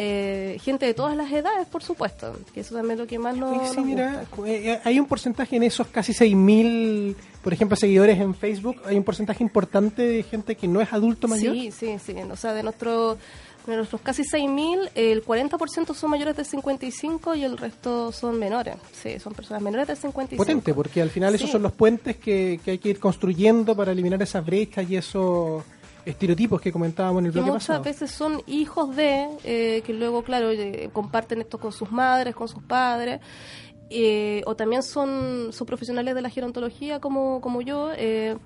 eh, gente de todas las edades, por supuesto. Que eso también es lo que más nos, sí, nos mira, gusta. eh, hay un porcentaje en esos casi 6.000, por ejemplo, seguidores en Facebook, hay un porcentaje importante de gente que no es adulto mayor. Sí, sí, sí. O sea, de, nuestro, de nuestros casi 6.000, el 40% son mayores de 55 y el resto son menores. Sí, son personas menores de 55. Potente, porque al final esos son los puentes que, que hay que ir construyendo para eliminar esas brechas y esos estereotipos que comentábamos en el que bloque muchas pasado. veces son hijos de, eh, que luego, claro, eh, comparten esto con sus madres, con sus padres, eh, o también son, son profesionales de la gerontología como, como yo, eh,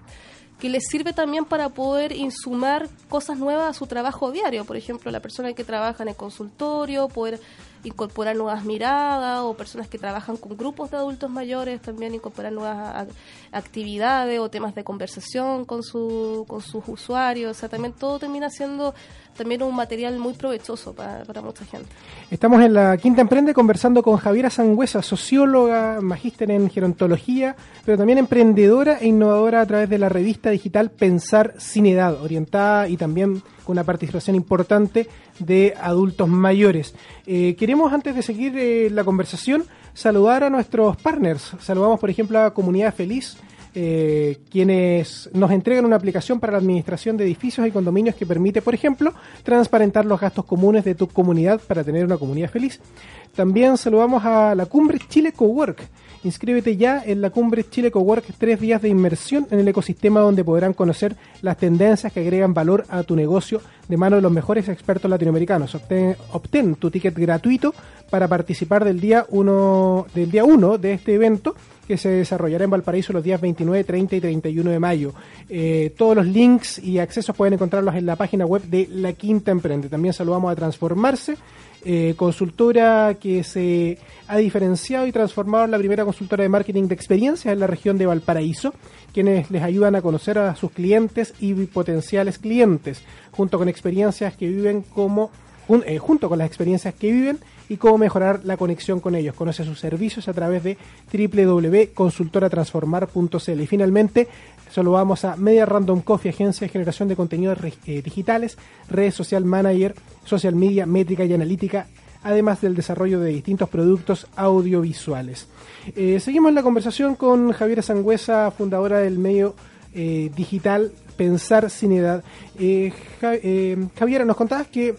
que les sirve también para poder insumar cosas nuevas a su trabajo diario. Por ejemplo, la persona que trabaja en el consultorio, poder incorporar nuevas miradas, o personas que trabajan con grupos de adultos mayores, también incorporar nuevas actividades o temas de conversación con, su, con sus usuarios. O sea, también todo termina siendo también un material muy provechoso para, para mucha gente. Estamos en la Quinta Emprende conversando con Javiera Sangüesa, socióloga, magíster en gerontología, pero también emprendedora e innovadora a través de la revista digital Pensar Sin Edad, orientada y también con una participación importante de adultos mayores. Eh, queremos, antes de seguir eh, la conversación, saludar a nuestros partners. Saludamos, por ejemplo, a Comunidad Feliz, eh, quienes nos entregan una aplicación para la administración de edificios y condominios que permite, por ejemplo, transparentar los gastos comunes de tu comunidad para tener una comunidad feliz. También saludamos a la Cumbre Chile Cowork. Inscríbete ya en la Cumbre Chile Cowork, tres días de inmersión en el ecosistema donde podrán conocer las tendencias que agregan valor a tu negocio de mano de los mejores expertos latinoamericanos. Obtén, tu ticket gratuito para participar del día 1 del día 1 de este evento que se desarrollará en Valparaíso los días 29, 30 y 31 de mayo. Eh, todos los links y accesos pueden encontrarlos en la página web de La Quinta Emprende. También saludamos a Transformarse, eh, consultora que se ha diferenciado y transformado en la primera consultora de marketing de experiencias en la región de Valparaíso, quienes les ayudan a conocer a sus clientes y potenciales clientes, junto con experiencias que viven como jun- eh, junto con las experiencias que viven y cómo mejorar la conexión con ellos. Conoce sus servicios a través de www.consultoratransformar.cl. Y finalmente, solo vamos a Media Random Coffee, agencia de generación de contenidos eh, digitales, red social manager, social media, métrica y analítica, además del desarrollo de distintos productos audiovisuales. Eh, seguimos la conversación con Javiera Sangüesa, fundadora del medio eh, digital Pensar Sin Edad. Ja- Javiera, nos contabas que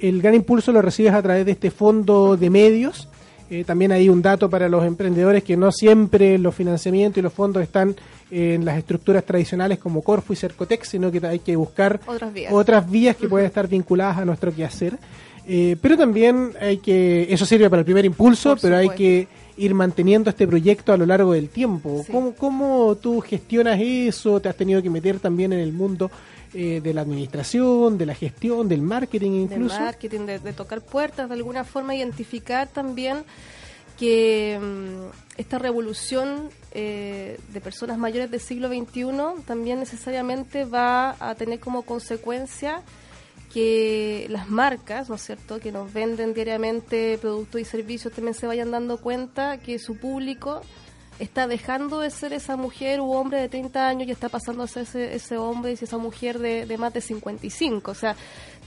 el gran impulso lo recibes a través de este fondo de medios. Eh, también hay un dato para los emprendedores que no siempre los financiamientos y los fondos están en las estructuras tradicionales como Corfo y Cercotec, sino que hay que buscar Otras vías. otras vías que pueden estar vinculadas a nuestro quehacer. Eh, pero también hay que, eso sirve para el primer impulso, pero hay que ir manteniendo este proyecto a lo largo del tiempo. Sí. ¿Cómo, ¿Cómo tú gestionas eso? ¿Te has tenido que meter también en el mundo eh, de la administración, de la gestión, del marketing del incluso? marketing, de, de tocar puertas, de alguna forma identificar también que mm, esta revolución eh, de personas mayores del siglo XXI también necesariamente va a tener como consecuencia que las marcas, ¿no es cierto?, que nos venden diariamente productos y servicios también se vayan dando cuenta que su público está dejando de ser esa mujer u hombre de 30 años y está pasando a ser ese, ese hombre y esa mujer de, de más de 55. O sea,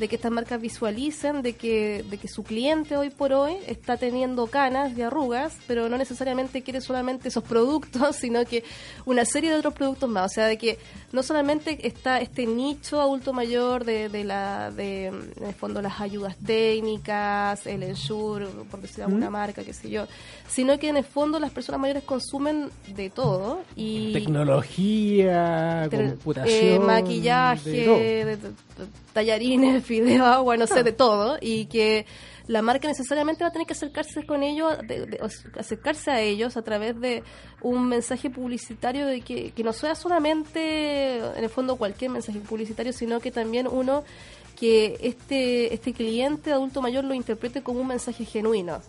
de que estas marcas visualicen de que, de que su cliente hoy por hoy está teniendo canas y arrugas, pero no necesariamente quiere solamente esos productos, *laughs* sino que una serie de otros productos más. O sea, de que no solamente está este nicho adulto mayor de, de la, de, en el fondo, las ayudas técnicas, el ensure, por decir alguna marca, qué sé yo, sino que en el fondo las personas mayores consumen de todo y Tecnología, Ter- computación. eh, maquillaje, de- tallarines, fideo, *laughs* agua, no sé, de todo, y que la marca necesariamente va a tener que acercarse con ellos, de- acercarse a ellos a través de un mensaje publicitario de que, que no sea solamente, en el fondo, cualquier mensaje publicitario, sino que también uno que este, este cliente adulto mayor lo interprete como un mensaje genuino.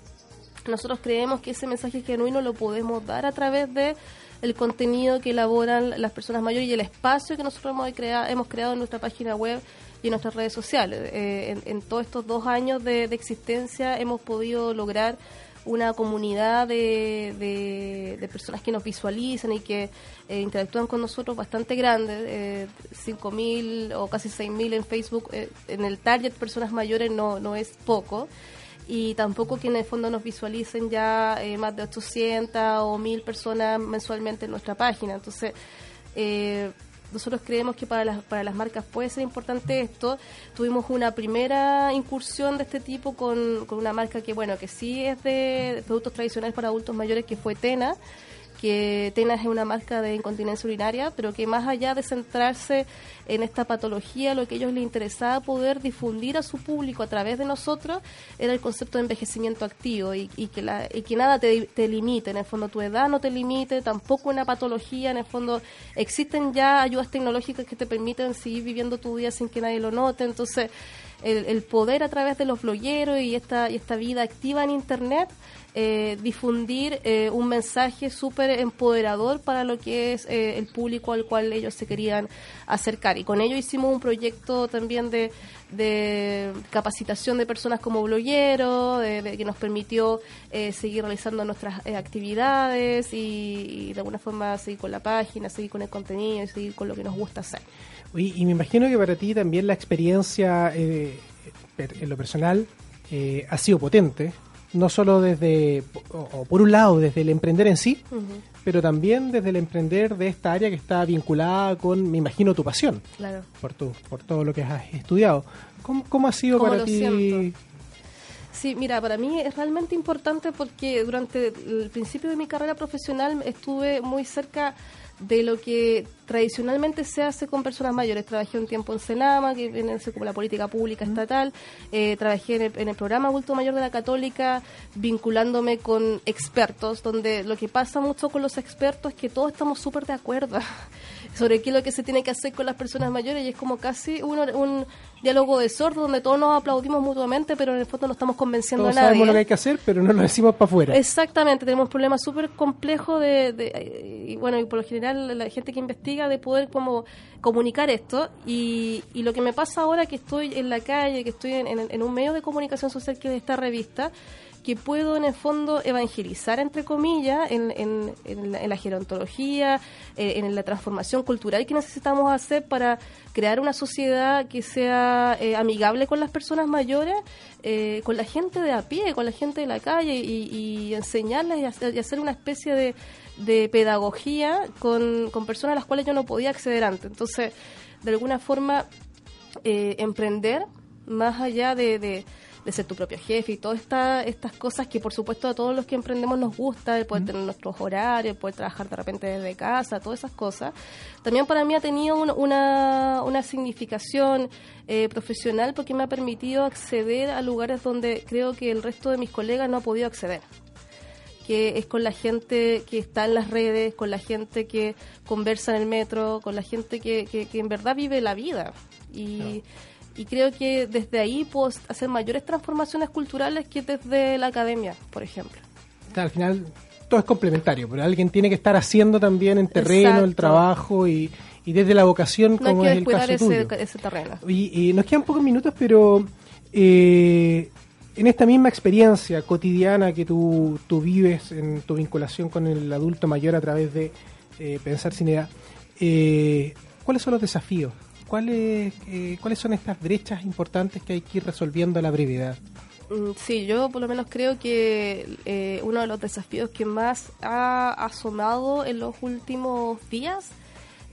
Nosotros creemos que ese mensaje genuino lo podemos dar a través de el contenido que elaboran las personas mayores y el espacio que nosotros hemos, crea- hemos creado en nuestra página web y en nuestras redes sociales. Eh, en, en todos estos dos años de, de existencia hemos podido lograr una comunidad de, de- personas que nos visualizan y que eh, interactúan con nosotros bastante grande, eh, 5.000 o casi 6.000 en Facebook. eh, en el target personas mayores no, no es poco y tampoco que en el fondo nos visualicen ya eh, más de 800 o 1000 personas mensualmente en nuestra página. Entonces, eh, nosotros creemos que para las, para las marcas puede ser importante esto. Tuvimos una primera incursión de este tipo con, con una marca que, bueno, que sí es de productos tradicionales para adultos mayores, que fue Tena que Tena es una marca de incontinencia urinaria, pero que más allá de centrarse en esta patología, lo que a ellos les interesaba poder difundir a su público a través de nosotros era el concepto de envejecimiento activo y, que, la, y que nada te, te limite, en el fondo tu edad no te limite, tampoco una patología, en el fondo existen ya ayudas tecnológicas que te permiten seguir viviendo tu vida sin que nadie lo note, entonces el, el poder a través de los blogueros y esta, y esta vida activa en Internet eh, difundir eh, un mensaje súper empoderador para lo que es eh, el público al cual ellos se querían acercar. Y con ello hicimos un proyecto también de, capacitación de personas como blogueros, de, que nos permitió eh, seguir realizando nuestras eh, actividades y, y de alguna forma seguir con la página, seguir con el contenido y seguir con lo que nos gusta hacer. Oye, y me imagino que para ti también la experiencia eh, en lo personal eh, ha sido potente, no solo desde, o, o por un lado, desde el emprender en sí, pero también desde el emprender de esta área que está vinculada con, me imagino, tu pasión, Claro. por, tu, por todo lo que has estudiado. ¿Cómo, cómo ha sido ¿Cómo para ti? siento? Sí, mira, para mí es realmente importante porque durante el principio de mi carrera profesional estuve muy cerca de lo que tradicionalmente se hace con personas mayores. Trabajé un tiempo en Senama, que viene como la política pública estatal. Eh, trabajé en el, en el programa Adulto Mayor de la Católica, vinculándome con expertos, donde lo que pasa mucho con los expertos es que todos estamos súper de acuerdo sobre qué es lo que se tiene que hacer con las personas mayores y es como casi un, un diálogo de sordo donde todos nos aplaudimos mutuamente, pero en el fondo no estamos convenciendo Todos a nadie. sabemos lo que hay que hacer, pero no lo decimos para afuera. Exactamente, tenemos problemas súper complejos de, de- y bueno, y por lo general la gente que investiga de poder como comunicar esto y, y lo que me pasa ahora que estoy en la calle, que estoy en, en- en un medio de comunicación social que es esta revista, que puedo en el fondo evangelizar, entre comillas, en, en- en la, en la gerontología, eh, en la transformación cultural que necesitamos hacer para crear una sociedad que sea eh, amigable con las personas mayores, eh, con la gente de a pie, con la gente de la calle y, enseñarles y hacer, una especie de, de pedagogía con, con personas a las cuales yo no podía acceder antes. Entonces, de alguna forma, emprender más allá de- de ser tu propio jefe y todas esta, estas cosas que por supuesto a todos los que emprendemos nos gusta, el poder tener nuestros horarios, el poder trabajar de repente desde casa, todas esas cosas, también para mí ha tenido un- una, una significación eh, profesional porque me ha permitido acceder a lugares donde creo que el resto de mis colegas no ha podido acceder que es con la gente que está en las redes, con la gente que conversa en el metro, con la gente que, que, que en verdad vive la vida. Y, y creo que desde ahí puedo hacer mayores transformaciones culturales que desde la academia, por ejemplo. Al final todo es complementario, pero alguien tiene que estar haciendo también en terreno el Exacto. trabajo y, y desde la vocación, No como es el caso ese, tuyo. ese terreno. Y, y nos quedan pocos minutos, pero eh, en esta misma experiencia cotidiana que tú, tú vives en tu vinculación con el adulto mayor a través de eh, Pensar Sin Edad, eh, ¿cuáles son los desafíos? ¿Cuáles, eh, ¿Cuáles son estas brechas importantes que hay que ir resolviendo a la brevedad? Mm, Sí, yo por lo menos creo que eh, uno de los desafíos que más ha asomado en los últimos días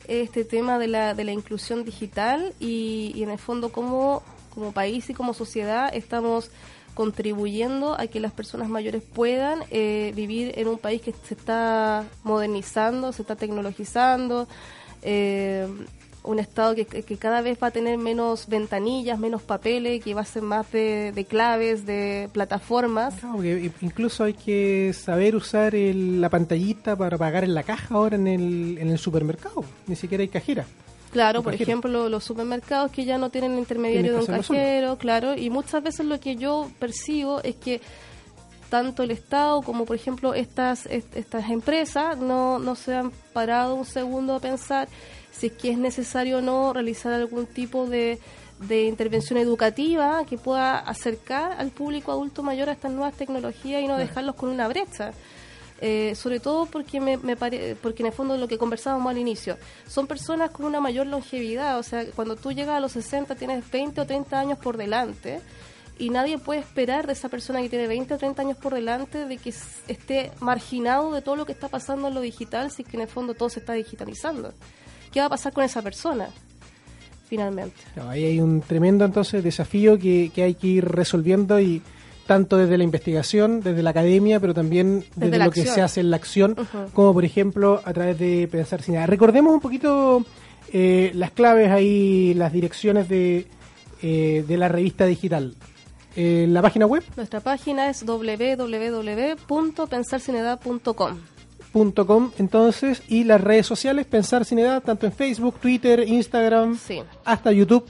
es este tema de la, de la inclusión digital y, y en el fondo cómo como país y como sociedad estamos contribuyendo a que las personas mayores puedan eh, vivir en un país que se está modernizando, se está tecnologizando, eh, un estado que, que cada vez va a tener menos ventanillas, menos papeles, que va a ser más de, de claves, de plataformas. Claro, incluso hay que saber usar el- la pantallita para pagar en la caja ahora en el, en el supermercado. Ni siquiera hay cajera. Claro, por cajero. ejemplo, los supermercados que ya no tienen intermediario de un cajero, claro, y muchas veces lo que yo percibo es que tanto el Estado como, por ejemplo, estas est- estas empresas no, no se han parado un segundo a pensar si es que es necesario o no realizar algún tipo de, de intervención educativa que pueda acercar al público adulto mayor a estas nuevas tecnologías y no dejarlos con una brecha. Eh, sobre todo porque me, me pare- porque en el fondo lo que conversábamos al inicio son personas con una mayor longevidad o sea cuando tú llegas a los 60 tienes 20 o 30 años por delante y nadie puede esperar de esa persona que tiene 20 o 30 años por delante de que esté marginado de todo lo que está pasando en lo digital si es que en el fondo todo se está digitalizando ¿qué va a pasar con esa persona? finalmente ahí hay un tremendo entonces desafío que, que hay que ir resolviendo y tanto desde la investigación, desde la academia, pero también desde, lo que se hace en la acción, como por ejemplo a través de Pensar Sin Nada. Recordemos un poquito eh, las claves ahí, las direcciones de, eh, de la revista digital. Eh, la página web nuestra página es www.pensarsinedad.com .com entonces y las redes sociales Pensar Sin Edad, tanto en Facebook, Twitter, Instagram, sí hasta YouTube.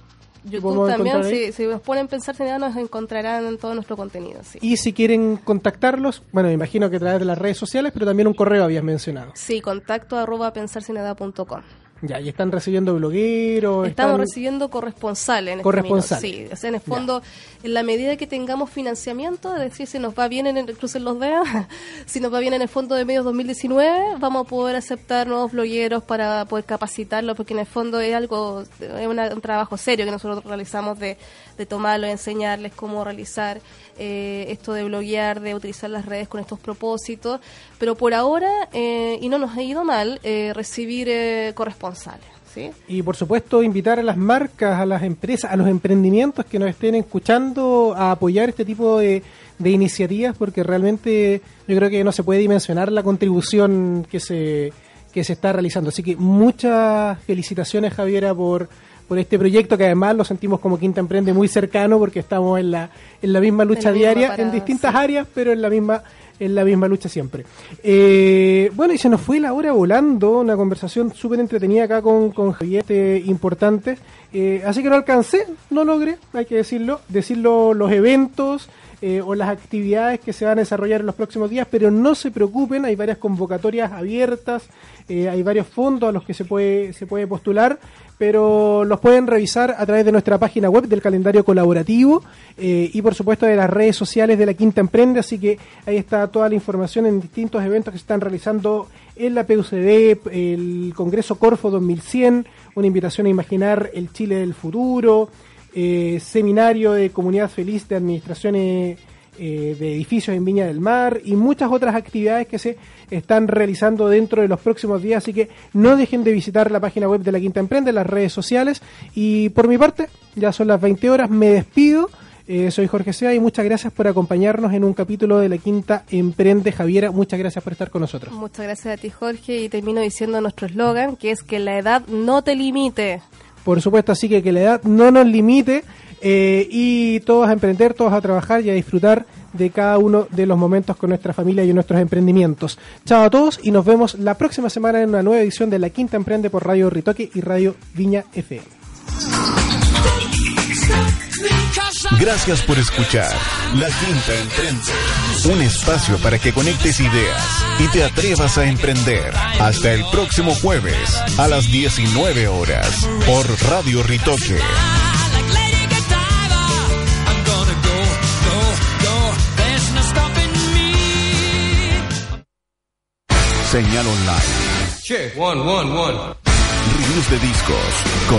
YouTube también, si, si nos ponen pensar sin nada, nos encontrarán en todo nuestro contenido. Sí, Y si quieren contactarlos, bueno, me imagino que a través de las redes sociales, pero también un correo habías mencionado. sí contacto arroba pensarsinedad.com. Ya, y están recibiendo blogueros. Estamos están- recibiendo corresponsales en Corresponsales. este. Sí, o sea, en el fondo, en la medida que tengamos financiamiento, es decir, si nos va bien en el crucen los dedos, *laughs* si nos va bien en el Fondo de Medios 2019, vamos a poder aceptar nuevos blogueros para poder capacitarlos, porque en el fondo es algo, es una- un trabajo serio que nosotros realizamos de, de tomarlo, de enseñarles cómo realizar eh, esto de bloguear, de utilizar las redes con estos propósitos, pero por ahora, eh, y no nos ha ido mal, eh, recibir eh, corresponsales. ¿sí? Y por supuesto, invitar a las marcas, a las empresas, a los emprendimientos que nos estén escuchando a apoyar este tipo de, de iniciativas, porque realmente yo creo que no se puede dimensionar la contribución que se, que se está realizando. Así que muchas felicitaciones, Javiera, por, por este proyecto que además lo sentimos como Quinta Emprende muy cercano, porque estamos en la, en la misma lucha la misma diaria, en distintas sí. áreas, pero en la misma en la misma lucha siempre. Eh, bueno, y se nos fue la hora volando, una conversación súper entretenida acá con, con Javier, este, importante. Eh, así que no alcancé, no logré, hay que decirlo, decirlo los eventos eh, o las actividades que se van a desarrollar en los próximos días, pero no se preocupen, hay varias convocatorias abiertas, eh, hay varios fondos a los que se puede, se puede postular, pero los pueden revisar a través de nuestra página web del calendario colaborativo eh, y por supuesto de las redes sociales de la Quinta Emprende, así que ahí está toda la información en distintos eventos que se están realizando en la PUCD, el Congreso Corfo 2100, una invitación a imaginar el Chile del futuro, eh, seminario de comunidad feliz de administraciones eh, de edificios en Viña del Mar y muchas otras actividades que se están realizando dentro de los próximos días, así que no dejen de visitar la página web de la Quinta Emprende, las redes sociales y por mi parte, ya son las 20 horas, me despido. Eh, soy Jorge Sea y muchas gracias por acompañarnos en un capítulo de la Quinta Emprende. Javiera, muchas gracias por estar con nosotros. Muchas gracias a ti, Jorge, y termino diciendo nuestro eslogan, que es que la edad no te limite. Por supuesto, así que que la edad no nos limite eh, y todos a emprender, todos a trabajar y a disfrutar de cada uno de los momentos con nuestra familia y nuestros emprendimientos. Chao a todos y nos vemos la próxima semana en una nueva edición de La Quinta Emprende por Radio Ritoque y Radio Viña FM. Gracias por escuchar La Quinta Emprende, un espacio para que conectes ideas y te atrevas a emprender. Hasta el próximo jueves a las 19 horas por Radio Ritoque. Señal online. Check. One, one, one. Reviews de discos. Con